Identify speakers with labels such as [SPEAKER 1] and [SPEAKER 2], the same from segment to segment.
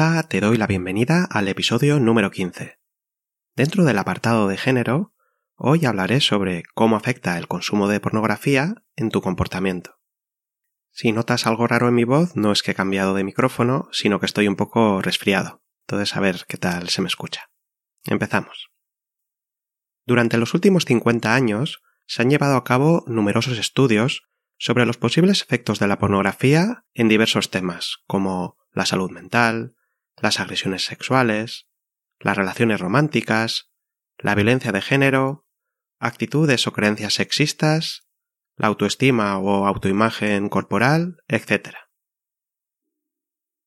[SPEAKER 1] Hola, te doy la bienvenida al episodio número 15. Dentro del apartado de género, hoy hablaré sobre cómo afecta el consumo de pornografía en tu comportamiento. Si notas algo raro en mi voz, no es que he cambiado de micrófono, sino que estoy un poco resfriado. Entonces a ver qué tal se me escucha. Empezamos. Durante los últimos 50 años se han llevado a cabo numerosos estudios sobre los posibles efectos de la pornografía en diversos temas, como la salud mental, las agresiones sexuales, las relaciones románticas, la violencia de género, actitudes o creencias sexistas, la autoestima o autoimagen corporal, etc.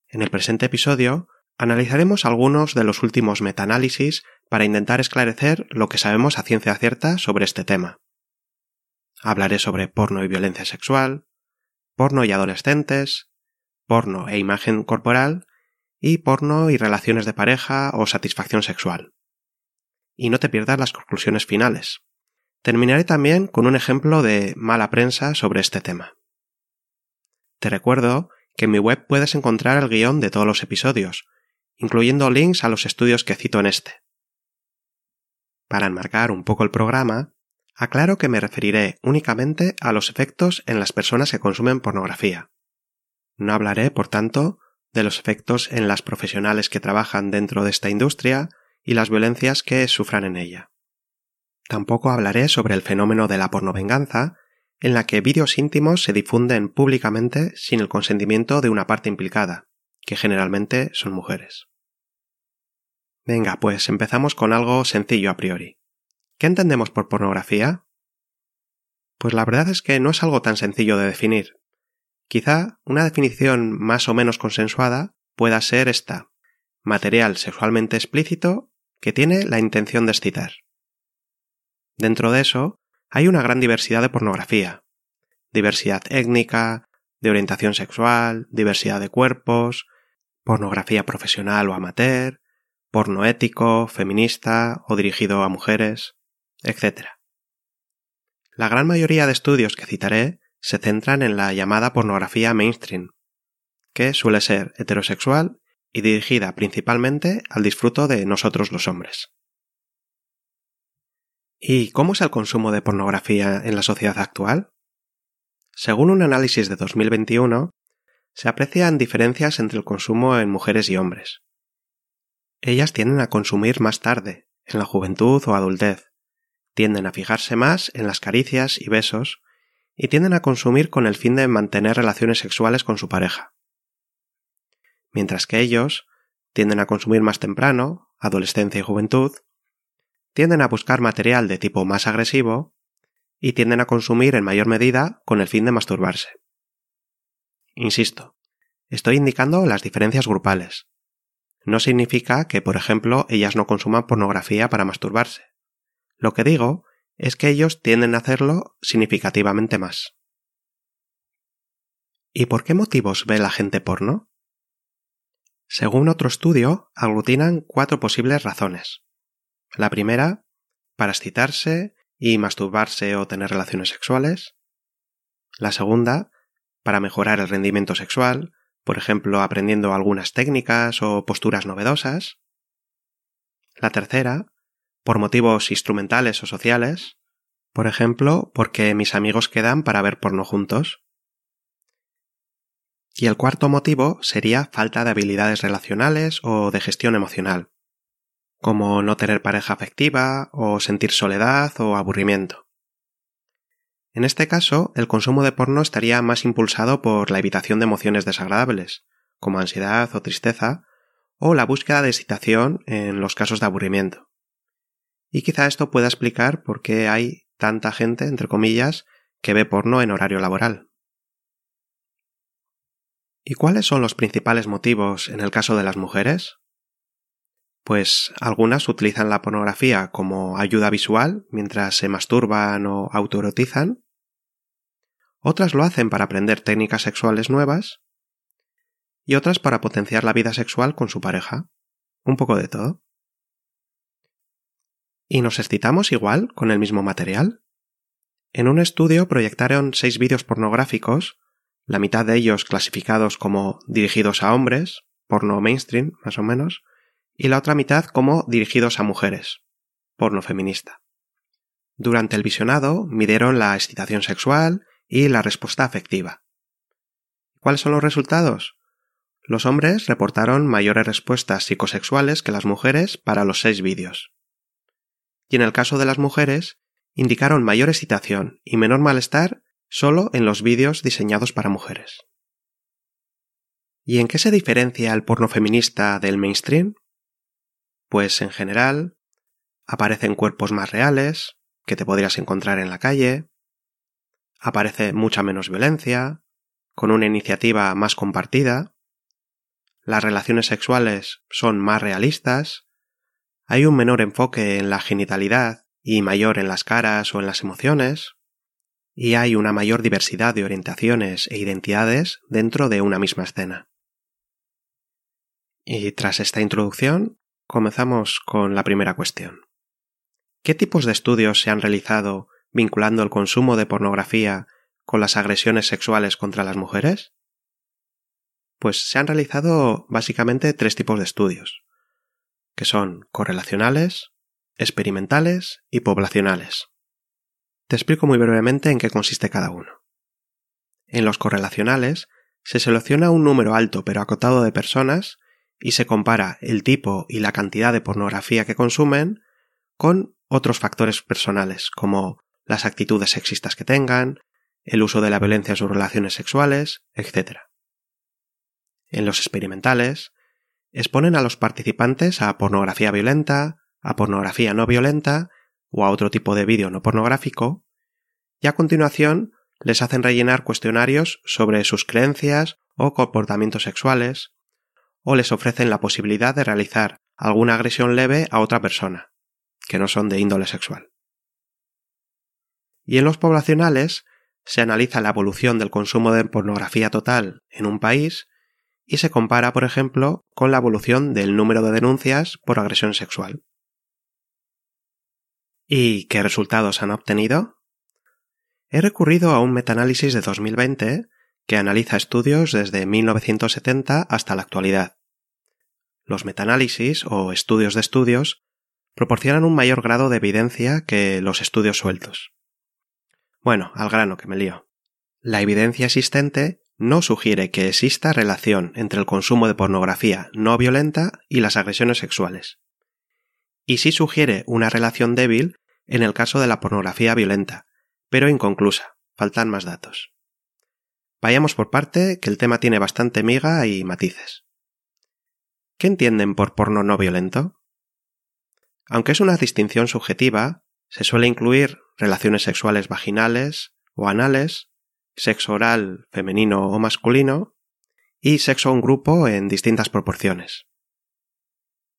[SPEAKER 1] En el presente episodio analizaremos algunos de los últimos metaanálisis para intentar esclarecer lo que sabemos a ciencia cierta sobre este tema. Hablaré sobre porno y violencia sexual, porno y adolescentes, porno e imagen corporal y porno y relaciones de pareja o satisfacción sexual. Y no te pierdas las conclusiones finales. Terminaré también con un ejemplo de mala prensa sobre este tema. Te recuerdo que en mi web puedes encontrar el guion de todos los episodios, incluyendo links a los estudios que cito en este. Para enmarcar un poco el programa, aclaro que me referiré únicamente a los efectos en las personas que consumen pornografía, no hablaré, por tanto, de los efectos en las profesionales que trabajan dentro de esta industria y las violencias que sufran en ella. Tampoco hablaré sobre el fenómeno de la pornovenganza, en la que vídeos íntimos se difunden públicamente sin el consentimiento de una parte implicada, que generalmente son mujeres. Venga, pues empezamos con algo sencillo a priori. ¿Qué entendemos por pornografía? Pues la verdad es que no es algo tan sencillo de definir. Quizá una definición más o menos consensuada pueda ser esta material sexualmente explícito que tiene la intención de excitar. Dentro de eso hay una gran diversidad de pornografía, diversidad étnica, de orientación sexual, diversidad de cuerpos, pornografía profesional o amateur, porno ético, feminista o dirigido a mujeres, etc. La gran mayoría de estudios que citaré se centran en la llamada pornografía mainstream, que suele ser heterosexual y dirigida principalmente al disfruto de nosotros los hombres. ¿Y cómo es el consumo de pornografía en la sociedad actual? Según un análisis de 2021, se aprecian diferencias entre el consumo en mujeres y hombres. Ellas tienden a consumir más tarde, en la juventud o adultez, tienden a fijarse más en las caricias y besos y tienden a consumir con el fin de mantener relaciones sexuales con su pareja. Mientras que ellos tienden a consumir más temprano, adolescencia y juventud, tienden a buscar material de tipo más agresivo y tienden a consumir en mayor medida con el fin de masturbarse. Insisto, estoy indicando las diferencias grupales. No significa que, por ejemplo, ellas no consuman pornografía para masturbarse. Lo que digo es que ellos tienden a hacerlo significativamente más. ¿Y por qué motivos ve la gente porno? Según otro estudio, aglutinan cuatro posibles razones. La primera, para excitarse y masturbarse o tener relaciones sexuales. La segunda, para mejorar el rendimiento sexual, por ejemplo, aprendiendo algunas técnicas o posturas novedosas. La tercera, por motivos instrumentales o sociales, por ejemplo, porque mis amigos quedan para ver porno juntos. Y el cuarto motivo sería falta de habilidades relacionales o de gestión emocional, como no tener pareja afectiva o sentir soledad o aburrimiento. En este caso, el consumo de porno estaría más impulsado por la evitación de emociones desagradables, como ansiedad o tristeza, o la búsqueda de excitación en los casos de aburrimiento y quizá esto pueda explicar por qué hay tanta gente, entre comillas, que ve porno en horario laboral. ¿Y cuáles son los principales motivos en el caso de las mujeres? Pues algunas utilizan la pornografía como ayuda visual mientras se masturban o autoerotizan. Otras lo hacen para aprender técnicas sexuales nuevas. Y otras para potenciar la vida sexual con su pareja. Un poco de todo. ¿Y nos excitamos igual con el mismo material? En un estudio proyectaron seis vídeos pornográficos, la mitad de ellos clasificados como dirigidos a hombres, porno mainstream, más o menos, y la otra mitad como dirigidos a mujeres, porno feminista. Durante el visionado midieron la excitación sexual y la respuesta afectiva. ¿Cuáles son los resultados? Los hombres reportaron mayores respuestas psicosexuales que las mujeres para los seis vídeos. Y en el caso de las mujeres, indicaron mayor excitación y menor malestar solo en los vídeos diseñados para mujeres. ¿Y en qué se diferencia el porno feminista del mainstream? Pues en general aparecen cuerpos más reales que te podrías encontrar en la calle, aparece mucha menos violencia, con una iniciativa más compartida, las relaciones sexuales son más realistas, hay un menor enfoque en la genitalidad y mayor en las caras o en las emociones, y hay una mayor diversidad de orientaciones e identidades dentro de una misma escena. Y tras esta introducción, comenzamos con la primera cuestión. ¿Qué tipos de estudios se han realizado vinculando el consumo de pornografía con las agresiones sexuales contra las mujeres? Pues se han realizado básicamente tres tipos de estudios, que son correlacionales, experimentales y poblacionales. Te explico muy brevemente en qué consiste cada uno. En los correlacionales se selecciona un número alto pero acotado de personas y se compara el tipo y la cantidad de pornografía que consumen con otros factores personales, como las actitudes sexistas que tengan, el uso de la violencia en sus relaciones sexuales, etc. En los experimentales, exponen a los participantes a pornografía violenta, a pornografía no violenta o a otro tipo de vídeo no pornográfico, y a continuación les hacen rellenar cuestionarios sobre sus creencias o comportamientos sexuales, o les ofrecen la posibilidad de realizar alguna agresión leve a otra persona, que no son de índole sexual. Y en los poblacionales se analiza la evolución del consumo de pornografía total en un país y se compara, por ejemplo, con la evolución del número de denuncias por agresión sexual. ¿Y qué resultados han obtenido? He recurrido a un metaanálisis de 2020 que analiza estudios desde 1970 hasta la actualidad. Los metaanálisis o estudios de estudios proporcionan un mayor grado de evidencia que los estudios sueltos. Bueno, al grano que me lío. La evidencia existente no sugiere que exista relación entre el consumo de pornografía no violenta y las agresiones sexuales. Y sí sugiere una relación débil en el caso de la pornografía violenta, pero inconclusa, faltan más datos. Vayamos por parte, que el tema tiene bastante miga y matices. ¿Qué entienden por porno no violento? Aunque es una distinción subjetiva, se suele incluir relaciones sexuales vaginales o anales, sexo oral femenino o masculino, y sexo en grupo en distintas proporciones.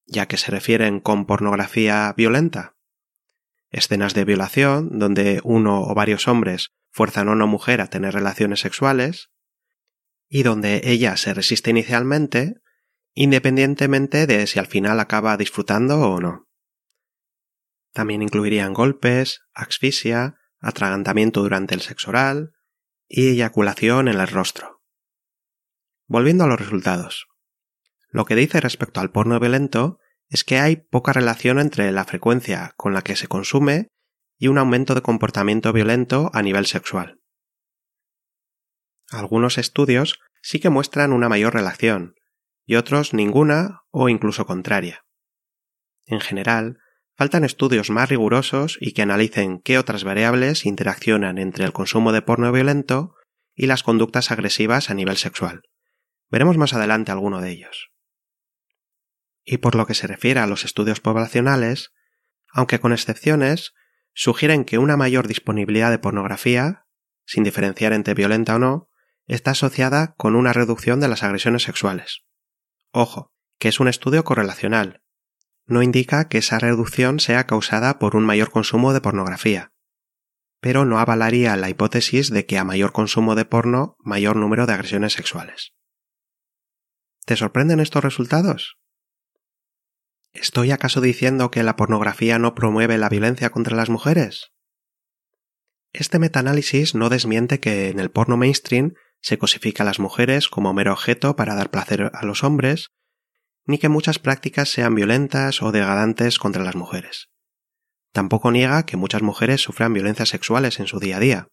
[SPEAKER 1] Ya que se refieren con pornografía violenta, escenas de violación donde uno o varios hombres fuerzan a una mujer a tener relaciones sexuales, y donde ella se resiste inicialmente, independientemente de si al final acaba disfrutando o no. También incluirían golpes, asfixia, atragantamiento durante el sexo oral y eyaculación en el rostro. Volviendo a los resultados. Lo que dice respecto al porno violento es que hay poca relación entre la frecuencia con la que se consume y un aumento de comportamiento violento a nivel sexual. Algunos estudios sí que muestran una mayor relación, y otros ninguna o incluso contraria. En general, faltan estudios más rigurosos y que analicen qué otras variables interaccionan entre el consumo de porno violento y las conductas agresivas a nivel sexual. Veremos más adelante alguno de ellos. Y por lo que se refiere a los estudios poblacionales, aunque con excepciones, sugieren que una mayor disponibilidad de pornografía, sin diferenciar entre violenta o no, está asociada con una reducción de las agresiones sexuales. Ojo, que es un estudio correlacional. No indica que esa reducción sea causada por un mayor consumo de pornografía, pero no avalaría la hipótesis de que a mayor consumo de porno, mayor número de agresiones sexuales. ¿Te sorprenden estos resultados? ¿Estoy acaso diciendo que la pornografía no promueve la violencia contra las mujeres? Este metaanálisis no desmiente que en el porno mainstream se cosifica a las mujeres como mero objeto para dar placer a los hombres, ni que muchas prácticas sean violentas o degradantes contra las mujeres. Tampoco niega que muchas mujeres sufran violencias sexuales en su día a día.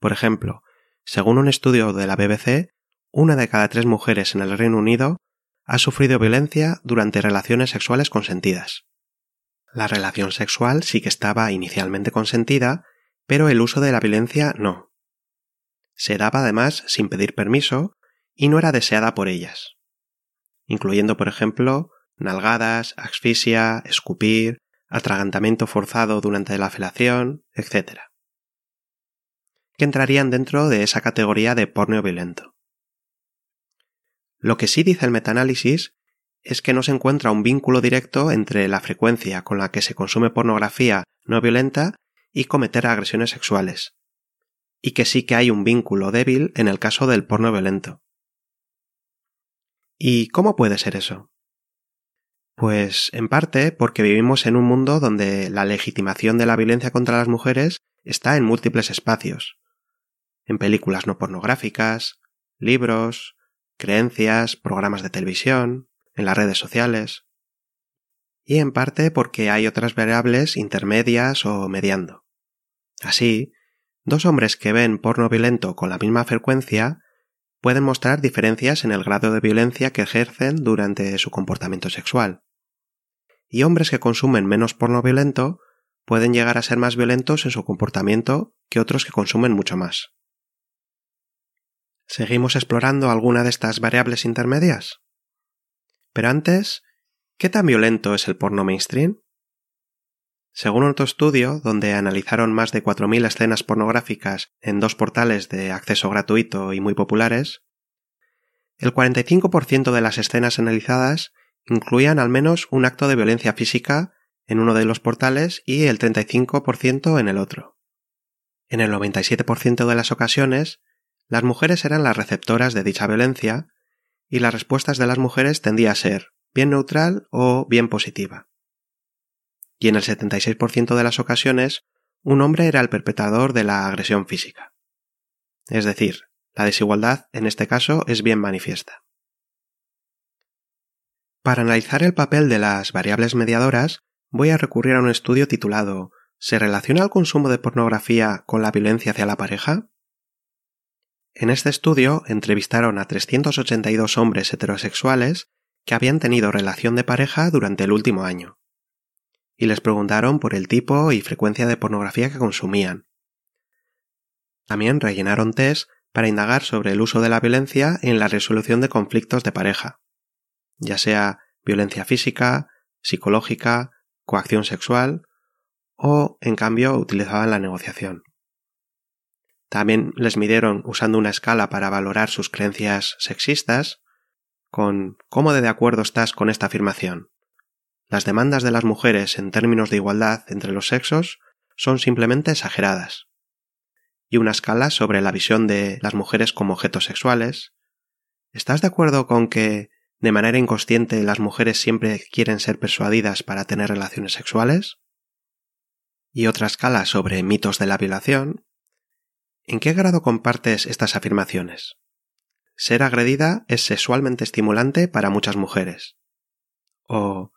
[SPEAKER 1] Por ejemplo, según un estudio de la BBC, una de cada tres mujeres en el Reino Unido ha sufrido violencia durante relaciones sexuales consentidas. La relación sexual sí que estaba inicialmente consentida, pero el uso de la violencia no. Se daba además sin pedir permiso y no era deseada por ellas, incluyendo por ejemplo nalgadas, asfixia, escupir, atragantamiento forzado durante la felación, etc. que entrarían dentro de esa categoría de porno violento. Lo que sí dice el metaanálisis es que no se encuentra un vínculo directo entre la frecuencia con la que se consume pornografía no violenta y cometer agresiones sexuales, y que sí que hay un vínculo débil en el caso del porno violento. ¿Y cómo puede ser eso? Pues en parte porque vivimos en un mundo donde la legitimación de la violencia contra las mujeres está en múltiples espacios. En películas no pornográficas, libros, creencias, programas de televisión, en las redes sociales. Y en parte porque hay otras variables intermedias o mediando. Así, dos hombres que ven porno violento con la misma frecuencia pueden mostrar diferencias en el grado de violencia que ejercen durante su comportamiento sexual y hombres que consumen menos porno violento pueden llegar a ser más violentos en su comportamiento que otros que consumen mucho más. ¿Seguimos explorando alguna de estas variables intermedias? Pero antes, ¿qué tan violento es el porno mainstream? Según otro estudio, donde analizaron más de 4.000 escenas pornográficas en dos portales de acceso gratuito y muy populares, el 45% de las escenas analizadas incluían al menos un acto de violencia física en uno de los portales y el 35% en el otro. En el 97% de las ocasiones, las mujeres eran las receptoras de dicha violencia y las respuestas de las mujeres tendía a ser bien neutral o bien positiva. Y en el 76% de las ocasiones, un hombre era el perpetrador de la agresión física. Es decir, la desigualdad en este caso es bien manifiesta. Para analizar el papel de las variables mediadoras, voy a recurrir a un estudio titulado ¿Se relaciona el consumo de pornografía con la violencia hacia la pareja? En este estudio entrevistaron a 382 hombres heterosexuales que habían tenido relación de pareja durante el último año, y les preguntaron por el tipo y frecuencia de pornografía que consumían. También rellenaron test para indagar sobre el uso de la violencia en la resolución de conflictos de pareja ya sea violencia física, psicológica, coacción sexual o, en cambio, utilizaban la negociación. También les midieron usando una escala para valorar sus creencias sexistas, con ¿cómo de, de acuerdo estás con esta afirmación? Las demandas de las mujeres en términos de igualdad entre los sexos son simplemente exageradas. Y una escala sobre la visión de las mujeres como objetos sexuales. ¿Estás de acuerdo con que de manera inconsciente las mujeres siempre quieren ser persuadidas para tener relaciones sexuales? Y otra escala sobre mitos de la violación. ¿En qué grado compartes estas afirmaciones? Ser agredida es sexualmente estimulante para muchas mujeres. O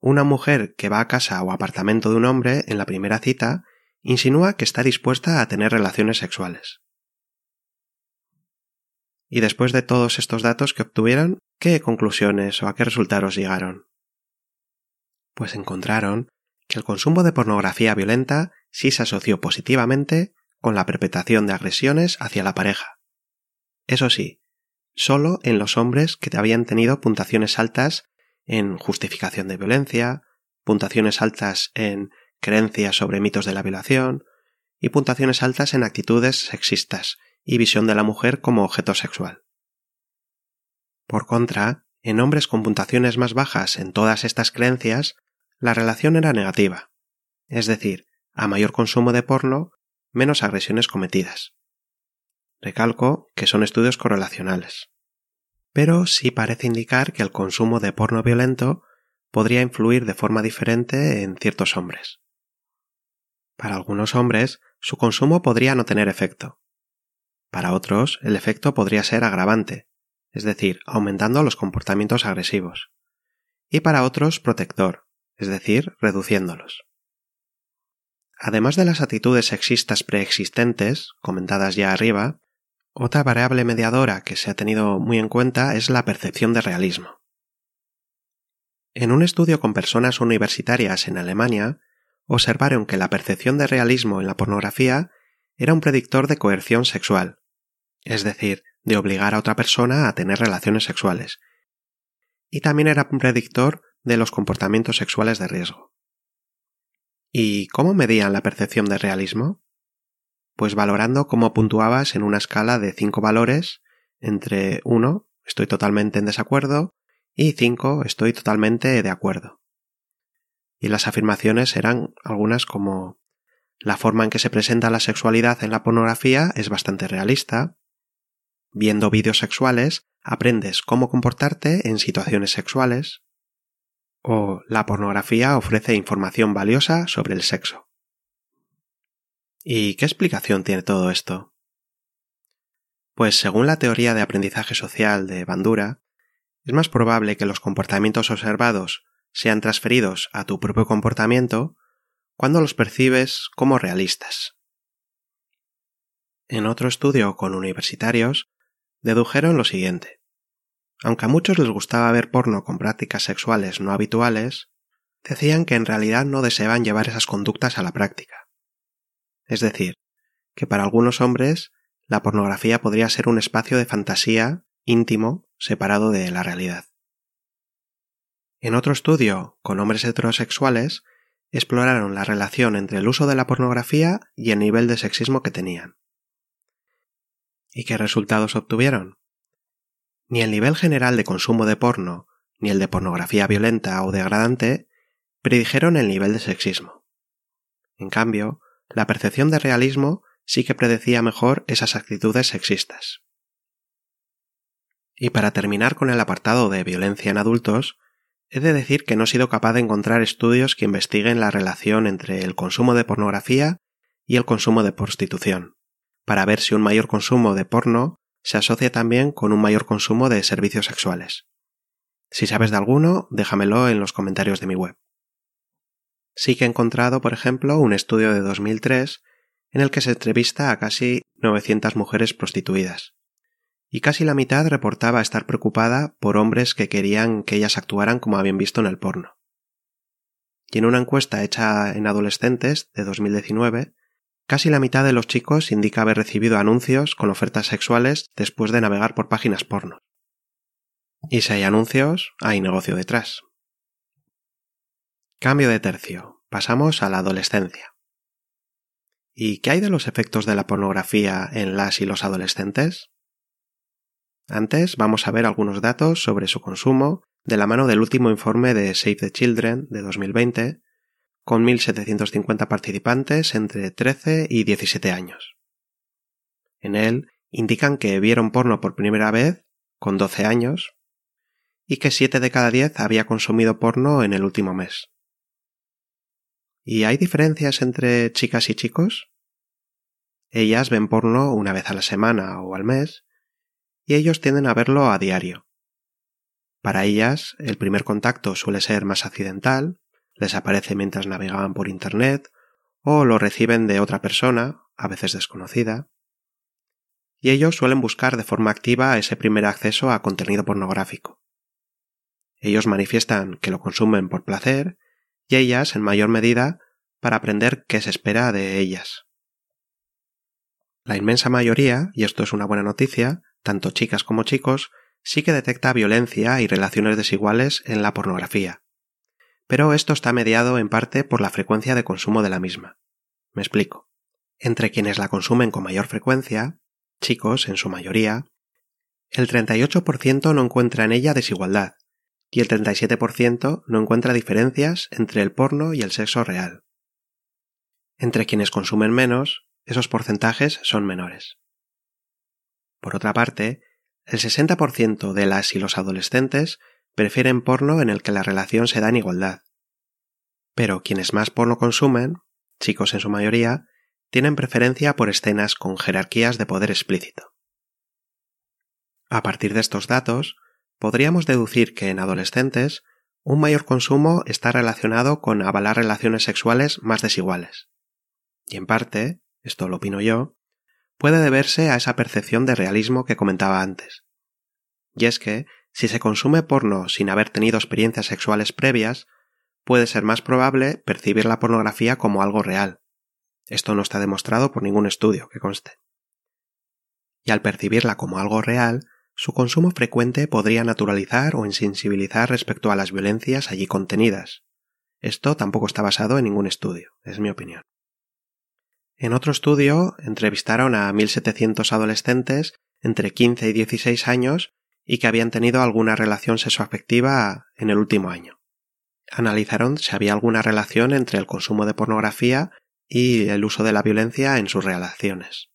[SPEAKER 1] una mujer que va a casa o apartamento de un hombre en la primera cita insinúa que está dispuesta a tener relaciones sexuales. Y después de todos estos datos que obtuvieron, ¿qué conclusiones o a qué resultados llegaron? Pues encontraron que el consumo de pornografía violenta sí se asoció positivamente con la perpetración de agresiones hacia la pareja. Eso sí, solo en los hombres que habían tenido puntuaciones altas en justificación de violencia, puntuaciones altas en creencias sobre mitos de la violación y puntuaciones altas en actitudes sexistas y visión de la mujer como objeto sexual. Por contra, en hombres con puntuaciones más bajas en todas estas creencias, la relación era negativa, es decir, a mayor consumo de porno, menos agresiones cometidas. Recalco que son estudios correlacionales. Pero sí parece indicar que el consumo de porno violento podría influir de forma diferente en ciertos hombres. Para algunos hombres, su consumo podría no tener efecto. Para otros, el efecto podría ser agravante, es decir, aumentando los comportamientos agresivos. Y para otros, protector, es decir, reduciéndolos. Además de las actitudes sexistas preexistentes, comentadas ya arriba, otra variable mediadora que se ha tenido muy en cuenta es la percepción de realismo. En un estudio con personas universitarias en Alemania, observaron que la percepción de realismo en la pornografía era un predictor de coerción sexual, es decir, de obligar a otra persona a tener relaciones sexuales, y también era un predictor de los comportamientos sexuales de riesgo. ¿Y cómo medían la percepción de realismo? Pues valorando cómo puntuabas en una escala de cinco valores entre 1, estoy totalmente en desacuerdo, y 5, estoy totalmente de acuerdo. Y las afirmaciones eran algunas como la forma en que se presenta la sexualidad en la pornografía es bastante realista. Viendo vídeos sexuales, aprendes cómo comportarte en situaciones sexuales. O la pornografía ofrece información valiosa sobre el sexo. ¿Y qué explicación tiene todo esto? Pues según la teoría de aprendizaje social de Bandura, es más probable que los comportamientos observados sean transferidos a tu propio comportamiento cuando los percibes como realistas. En otro estudio con universitarios, dedujeron lo siguiente. Aunque a muchos les gustaba ver porno con prácticas sexuales no habituales, decían que en realidad no deseaban llevar esas conductas a la práctica. Es decir, que para algunos hombres la pornografía podría ser un espacio de fantasía íntimo separado de la realidad. En otro estudio, con hombres heterosexuales, exploraron la relación entre el uso de la pornografía y el nivel de sexismo que tenían. ¿Y qué resultados obtuvieron? Ni el nivel general de consumo de porno, ni el de pornografía violenta o degradante predijeron el nivel de sexismo. En cambio, la percepción de realismo sí que predecía mejor esas actitudes sexistas. Y para terminar con el apartado de violencia en adultos, he de decir que no he sido capaz de encontrar estudios que investiguen la relación entre el consumo de pornografía y el consumo de prostitución, para ver si un mayor consumo de porno se asocia también con un mayor consumo de servicios sexuales. Si sabes de alguno, déjamelo en los comentarios de mi web. Sí que he encontrado, por ejemplo, un estudio de 2003 en el que se entrevista a casi 900 mujeres prostituidas. Y casi la mitad reportaba estar preocupada por hombres que querían que ellas actuaran como habían visto en el porno. Y en una encuesta hecha en adolescentes de 2019, casi la mitad de los chicos indica haber recibido anuncios con ofertas sexuales después de navegar por páginas porno. Y si hay anuncios, hay negocio detrás. Cambio de tercio. Pasamos a la adolescencia. ¿Y qué hay de los efectos de la pornografía en las y los adolescentes? Antes vamos a ver algunos datos sobre su consumo de la mano del último informe de Save the Children de 2020, con 1.750 participantes entre 13 y 17 años. En él indican que vieron porno por primera vez con 12 años y que 7 de cada 10 había consumido porno en el último mes. ¿Y hay diferencias entre chicas y chicos? Ellas ven porno una vez a la semana o al mes, y ellos tienden a verlo a diario. Para ellas, el primer contacto suele ser más accidental, les aparece mientras navegaban por Internet, o lo reciben de otra persona, a veces desconocida, y ellos suelen buscar de forma activa ese primer acceso a contenido pornográfico. Ellos manifiestan que lo consumen por placer y ellas en mayor medida para aprender qué se espera de ellas. La inmensa mayoría, y esto es una buena noticia, tanto chicas como chicos, sí que detecta violencia y relaciones desiguales en la pornografía. pero esto está mediado en parte por la frecuencia de consumo de la misma. Me explico. Entre quienes la consumen con mayor frecuencia, chicos en su mayoría, el 38% no encuentra en ella desigualdad y el 37% no encuentra diferencias entre el porno y el sexo real. Entre quienes consumen menos, esos porcentajes son menores. Por otra parte, el 60% de las y los adolescentes prefieren porno en el que la relación se da en igualdad. Pero quienes más porno consumen, chicos en su mayoría, tienen preferencia por escenas con jerarquías de poder explícito. A partir de estos datos, podríamos deducir que en adolescentes un mayor consumo está relacionado con avalar relaciones sexuales más desiguales. Y en parte, esto lo opino yo, puede deberse a esa percepción de realismo que comentaba antes. Y es que, si se consume porno sin haber tenido experiencias sexuales previas, puede ser más probable percibir la pornografía como algo real. Esto no está demostrado por ningún estudio que conste. Y al percibirla como algo real, su consumo frecuente podría naturalizar o insensibilizar respecto a las violencias allí contenidas. Esto tampoco está basado en ningún estudio, es mi opinión. En otro estudio entrevistaron a 1.700 adolescentes entre 15 y 16 años y que habían tenido alguna relación sexoafectiva en el último año. Analizaron si había alguna relación entre el consumo de pornografía y el uso de la violencia en sus relaciones.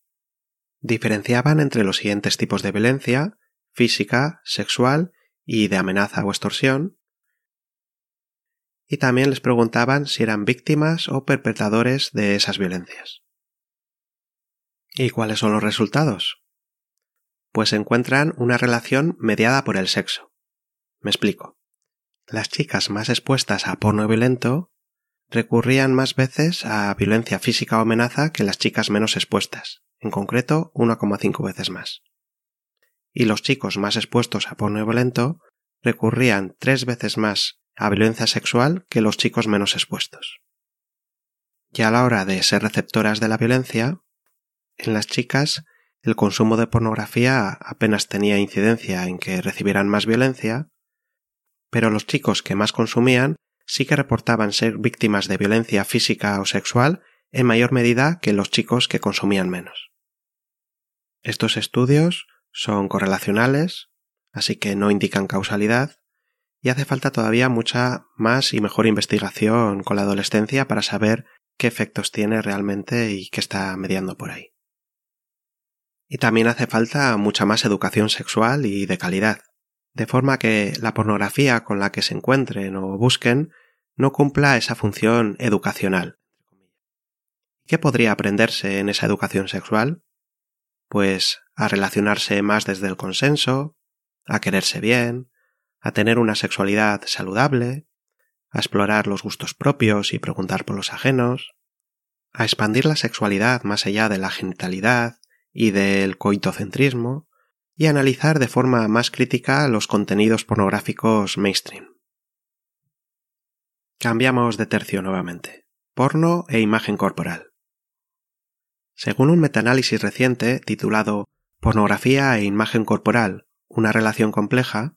[SPEAKER 1] Diferenciaban entre los siguientes tipos de violencia física, sexual y de amenaza o extorsión. Y también les preguntaban si eran víctimas o perpetradores de esas violencias. ¿Y cuáles son los resultados? Pues encuentran una relación mediada por el sexo. Me explico. Las chicas más expuestas a porno violento recurrían más veces a violencia física o amenaza que las chicas menos expuestas, en concreto 1,5 veces más y los chicos más expuestos a porno violento recurrían tres veces más a violencia sexual que los chicos menos expuestos. Y a la hora de ser receptoras de la violencia, en las chicas el consumo de pornografía apenas tenía incidencia en que recibieran más violencia, pero los chicos que más consumían sí que reportaban ser víctimas de violencia física o sexual en mayor medida que los chicos que consumían menos. Estos estudios son correlacionales, así que no indican causalidad, y hace falta todavía mucha más y mejor investigación con la adolescencia para saber qué efectos tiene realmente y qué está mediando por ahí. Y también hace falta mucha más educación sexual y de calidad, de forma que la pornografía con la que se encuentren o busquen no cumpla esa función educacional. ¿Qué podría aprenderse en esa educación sexual? Pues a relacionarse más desde el consenso, a quererse bien, a tener una sexualidad saludable, a explorar los gustos propios y preguntar por los ajenos, a expandir la sexualidad más allá de la genitalidad y del coitocentrismo, y a analizar de forma más crítica los contenidos pornográficos mainstream. Cambiamos de tercio nuevamente. Porno e imagen corporal. Según un metaanálisis reciente titulado Pornografía e imagen corporal, una relación compleja,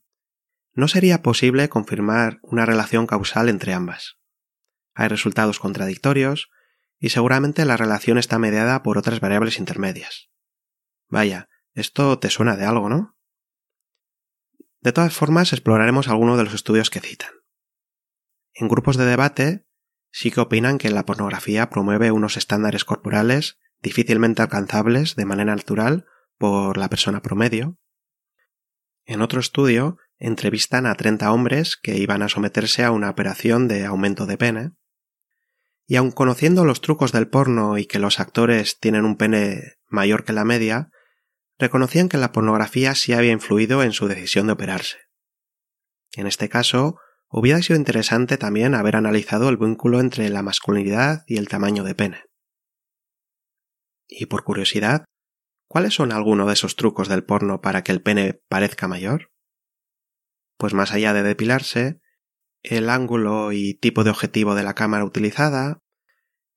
[SPEAKER 1] no sería posible confirmar una relación causal entre ambas. Hay resultados contradictorios y seguramente la relación está mediada por otras variables intermedias. Vaya, esto te suena de algo, ¿no? De todas formas, exploraremos algunos de los estudios que citan. En grupos de debate, sí que opinan que la pornografía promueve unos estándares corporales difícilmente alcanzables de manera natural por la persona promedio. En otro estudio, entrevistan a 30 hombres que iban a someterse a una operación de aumento de pene, y aun conociendo los trucos del porno y que los actores tienen un pene mayor que la media, reconocían que la pornografía sí había influido en su decisión de operarse. En este caso, hubiera sido interesante también haber analizado el vínculo entre la masculinidad y el tamaño de pene. Y por curiosidad, ¿cuáles son algunos de esos trucos del porno para que el pene parezca mayor? Pues más allá de depilarse, el ángulo y tipo de objetivo de la cámara utilizada,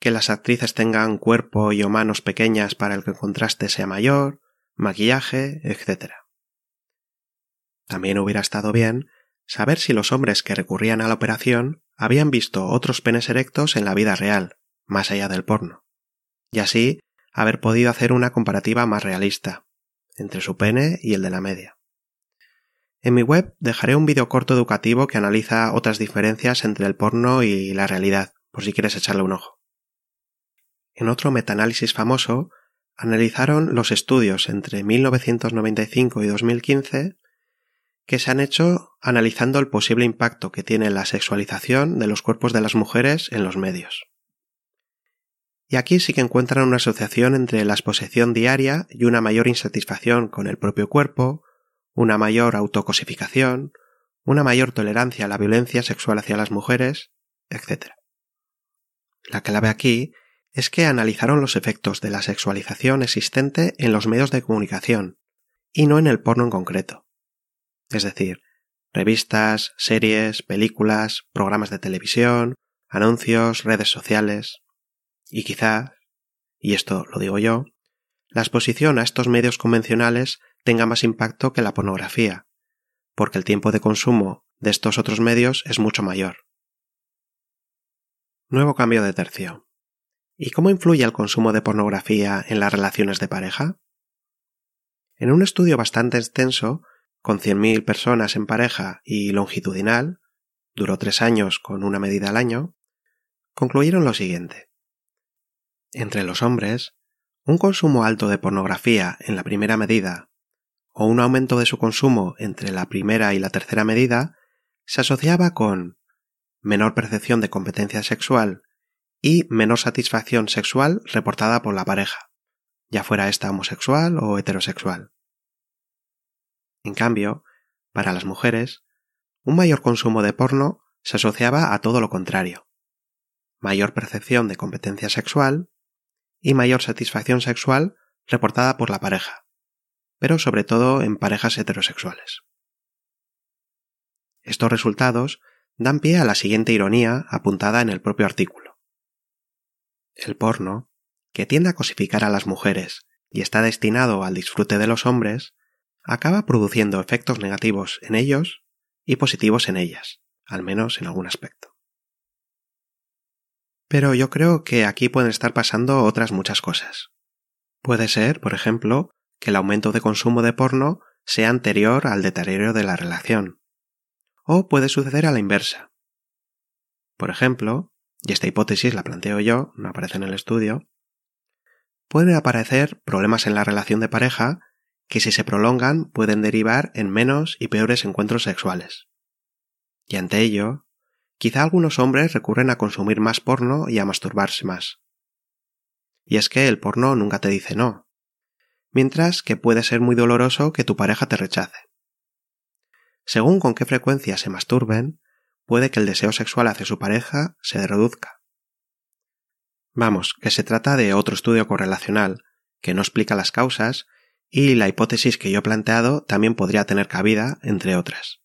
[SPEAKER 1] que las actrices tengan cuerpo y o manos pequeñas para el que el contraste sea mayor, maquillaje, etc. También hubiera estado bien saber si los hombres que recurrían a la operación habían visto otros penes erectos en la vida real, más allá del porno, y así haber podido hacer una comparativa más realista entre su pene y el de la media. En mi web dejaré un vídeo corto educativo que analiza otras diferencias entre el porno y la realidad, por si quieres echarle un ojo. En otro metaanálisis famoso, analizaron los estudios entre 1995 y 2015 que se han hecho analizando el posible impacto que tiene la sexualización de los cuerpos de las mujeres en los medios. Y aquí sí que encuentran una asociación entre la exposición diaria y una mayor insatisfacción con el propio cuerpo, una mayor autocosificación, una mayor tolerancia a la violencia sexual hacia las mujeres, etc. La clave aquí es que analizaron los efectos de la sexualización existente en los medios de comunicación, y no en el porno en concreto. Es decir, revistas, series, películas, programas de televisión, anuncios, redes sociales. Y quizá, y esto lo digo yo, la exposición a estos medios convencionales tenga más impacto que la pornografía, porque el tiempo de consumo de estos otros medios es mucho mayor. Nuevo cambio de tercio. ¿Y cómo influye el consumo de pornografía en las relaciones de pareja? En un estudio bastante extenso, con 100.000 personas en pareja y longitudinal, duró tres años con una medida al año, concluyeron lo siguiente. Entre los hombres, un consumo alto de pornografía en la primera medida o un aumento de su consumo entre la primera y la tercera medida se asociaba con menor percepción de competencia sexual y menor satisfacción sexual reportada por la pareja, ya fuera esta homosexual o heterosexual. En cambio, para las mujeres, un mayor consumo de porno se asociaba a todo lo contrario. Mayor percepción de competencia sexual y mayor satisfacción sexual reportada por la pareja, pero sobre todo en parejas heterosexuales. Estos resultados dan pie a la siguiente ironía apuntada en el propio artículo. El porno, que tiende a cosificar a las mujeres y está destinado al disfrute de los hombres, acaba produciendo efectos negativos en ellos y positivos en ellas, al menos en algún aspecto. Pero yo creo que aquí pueden estar pasando otras muchas cosas. Puede ser, por ejemplo, que el aumento de consumo de porno sea anterior al deterioro de la relación. O puede suceder a la inversa. Por ejemplo, y esta hipótesis la planteo yo, no aparece en el estudio, pueden aparecer problemas en la relación de pareja que si se prolongan pueden derivar en menos y peores encuentros sexuales. Y ante ello, quizá algunos hombres recurren a consumir más porno y a masturbarse más. Y es que el porno nunca te dice no, mientras que puede ser muy doloroso que tu pareja te rechace. Según con qué frecuencia se masturben, puede que el deseo sexual hacia su pareja se reduzca. Vamos, que se trata de otro estudio correlacional, que no explica las causas y la hipótesis que yo he planteado también podría tener cabida, entre otras.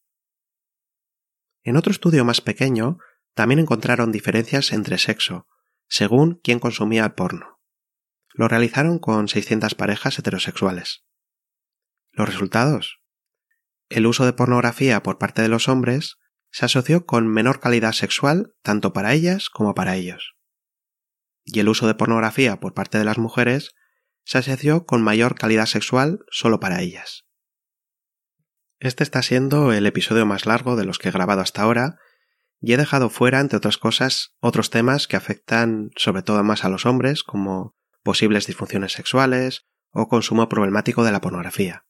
[SPEAKER 1] En otro estudio más pequeño, también encontraron diferencias entre sexo, según quién consumía el porno. Lo realizaron con 600 parejas heterosexuales. Los resultados. El uso de pornografía por parte de los hombres se asoció con menor calidad sexual tanto para ellas como para ellos. Y el uso de pornografía por parte de las mujeres se asoció con mayor calidad sexual solo para ellas. Este está siendo el episodio más largo de los que he grabado hasta ahora, y he dejado fuera, entre otras cosas, otros temas que afectan sobre todo más a los hombres, como posibles disfunciones sexuales o consumo problemático de la pornografía.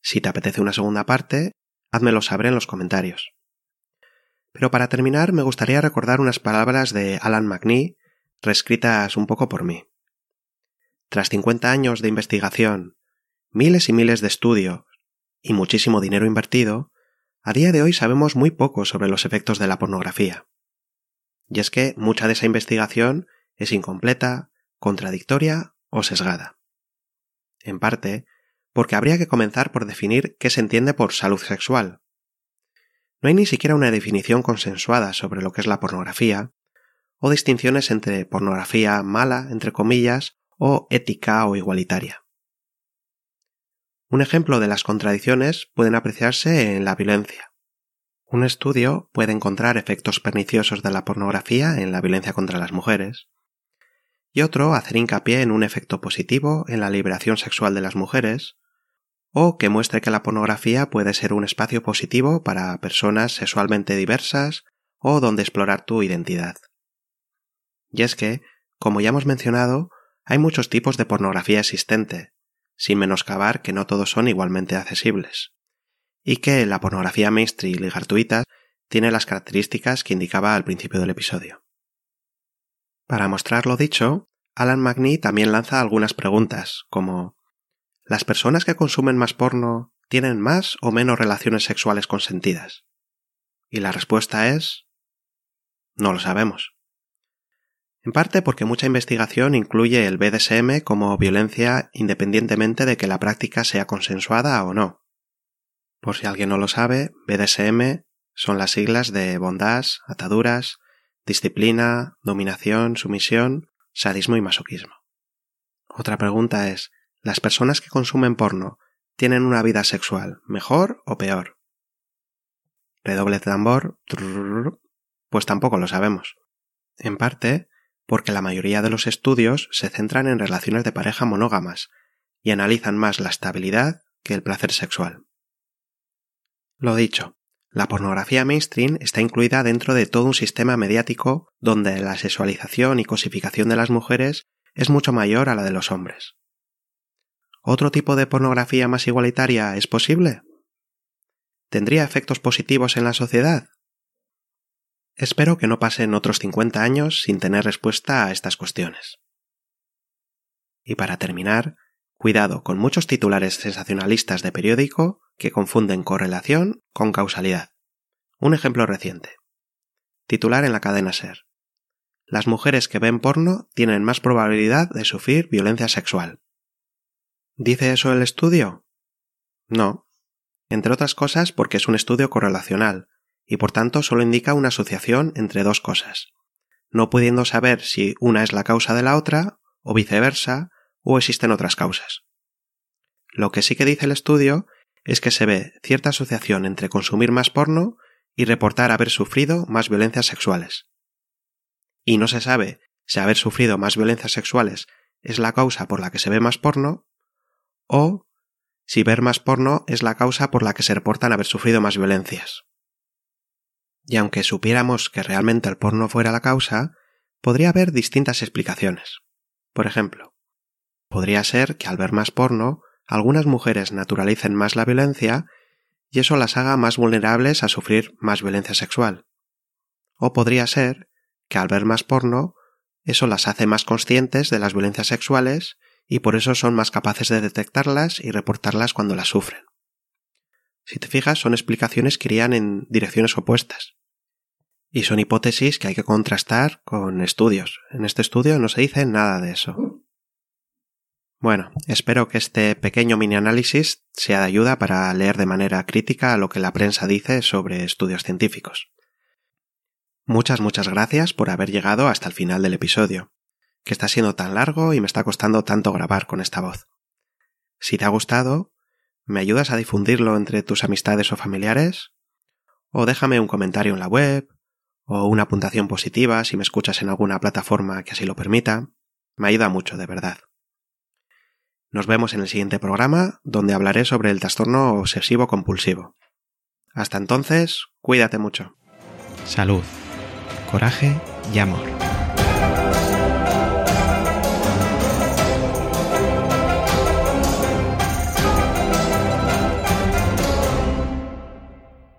[SPEAKER 1] Si te apetece una segunda parte, házmelo saber en los comentarios. Pero para terminar me gustaría recordar unas palabras de Alan McNee, reescritas un poco por mí. Tras 50 años de investigación, miles y miles de estudios y muchísimo dinero invertido, a día de hoy sabemos muy poco sobre los efectos de la pornografía. Y es que mucha de esa investigación es incompleta, contradictoria o sesgada. En parte, porque habría que comenzar por definir qué se entiende por salud sexual. No hay ni siquiera una definición consensuada sobre lo que es la pornografía, o distinciones entre pornografía mala, entre comillas, o ética o igualitaria. Un ejemplo de las contradicciones pueden apreciarse en la violencia. Un estudio puede encontrar efectos perniciosos de la pornografía en la violencia contra las mujeres, y otro hacer hincapié en un efecto positivo en la liberación sexual de las mujeres, o que muestre que la pornografía puede ser un espacio positivo para personas sexualmente diversas o donde explorar tu identidad. Y es que, como ya hemos mencionado, hay muchos tipos de pornografía existente, sin menoscabar que no todos son igualmente accesibles, y que la pornografía mainstream y gratuita tiene las características que indicaba al principio del episodio. Para mostrar lo dicho, Alan McNee también lanza algunas preguntas, como ¿Las personas que consumen más porno tienen más o menos relaciones sexuales consentidas? Y la respuesta es no lo sabemos. En parte porque mucha investigación incluye el BDSM como violencia independientemente de que la práctica sea consensuada o no. Por si alguien no lo sabe, BDSM son las siglas de bondage, ataduras, disciplina, dominación, sumisión, sadismo y masoquismo. Otra pregunta es, ¿las personas que consumen porno tienen una vida sexual mejor o peor? Redoble tambor, pues tampoco lo sabemos. En parte porque la mayoría de los estudios se centran en relaciones de pareja monógamas y analizan más la estabilidad que el placer sexual. Lo dicho, la pornografía mainstream está incluida dentro de todo un sistema mediático donde la sexualización y cosificación de las mujeres es mucho mayor a la de los hombres. ¿Otro tipo de pornografía más igualitaria es posible? ¿Tendría efectos positivos en la sociedad? Espero que no pasen otros 50 años sin tener respuesta a estas cuestiones. Y para terminar, cuidado con muchos titulares sensacionalistas de periódico que confunden correlación con causalidad. Un ejemplo reciente. Titular en la cadena Ser. Las mujeres que ven porno tienen más probabilidad de sufrir violencia sexual. ¿Dice eso el estudio? No. Entre otras cosas porque es un estudio correlacional, y por tanto solo indica una asociación entre dos cosas, no pudiendo saber si una es la causa de la otra, o viceversa, o existen otras causas. Lo que sí que dice el estudio es que se ve cierta asociación entre consumir más porno y reportar haber sufrido más violencias sexuales. Y no se sabe si haber sufrido más violencias sexuales es la causa por la que se ve más porno o si ver más porno es la causa por la que se reportan haber sufrido más violencias. Y aunque supiéramos que realmente el porno fuera la causa, podría haber distintas explicaciones. Por ejemplo, podría ser que al ver más porno algunas mujeres naturalicen más la violencia y eso las haga más vulnerables a sufrir más violencia sexual. O podría ser que al ver más porno eso las hace más conscientes de las violencias sexuales y por eso son más capaces de detectarlas y reportarlas cuando las sufren. Si te fijas, son explicaciones que irían en direcciones opuestas. Y son hipótesis que hay que contrastar con estudios. En este estudio no se dice nada de eso. Bueno, espero que este pequeño mini análisis sea de ayuda para leer de manera crítica lo que la prensa dice sobre estudios científicos. Muchas, muchas gracias por haber llegado hasta el final del episodio, que está siendo tan largo y me está costando tanto grabar con esta voz. Si te ha gustado, ¿me ayudas a difundirlo entre tus amistades o familiares? O déjame un comentario en la web, o una puntuación positiva si me escuchas en alguna plataforma que así lo permita. Me ayuda mucho, de verdad. Nos vemos en el siguiente programa, donde hablaré sobre el trastorno obsesivo compulsivo. Hasta entonces, cuídate mucho.
[SPEAKER 2] Salud, coraje y amor.